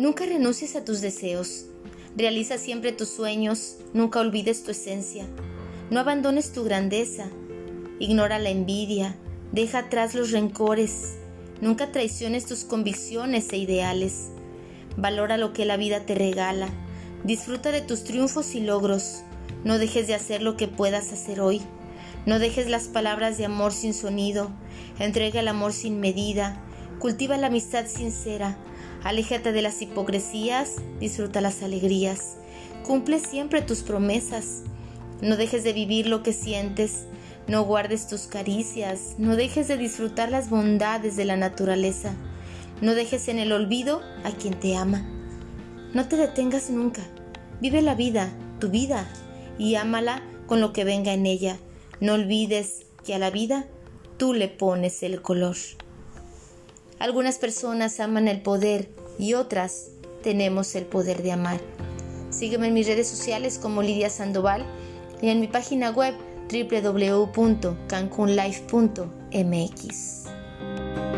Nunca renuncies a tus deseos. Realiza siempre tus sueños, nunca olvides tu esencia. No abandones tu grandeza. Ignora la envidia, deja atrás los rencores. Nunca traiciones tus convicciones e ideales. Valora lo que la vida te regala. Disfruta de tus triunfos y logros. No dejes de hacer lo que puedas hacer hoy. No dejes las palabras de amor sin sonido. Entrega el amor sin medida. Cultiva la amistad sincera. Aléjate de las hipocresías. Disfruta las alegrías. Cumple siempre tus promesas. No dejes de vivir lo que sientes. No guardes tus caricias. No dejes de disfrutar las bondades de la naturaleza. No dejes en el olvido a quien te ama. No te detengas nunca. Vive la vida, tu vida, y ámala con lo que venga en ella. No olvides que a la vida tú le pones el color. Algunas personas aman el poder y otras tenemos el poder de amar. Sígueme en mis redes sociales como Lidia Sandoval y en mi página web www.cancunlife.mx.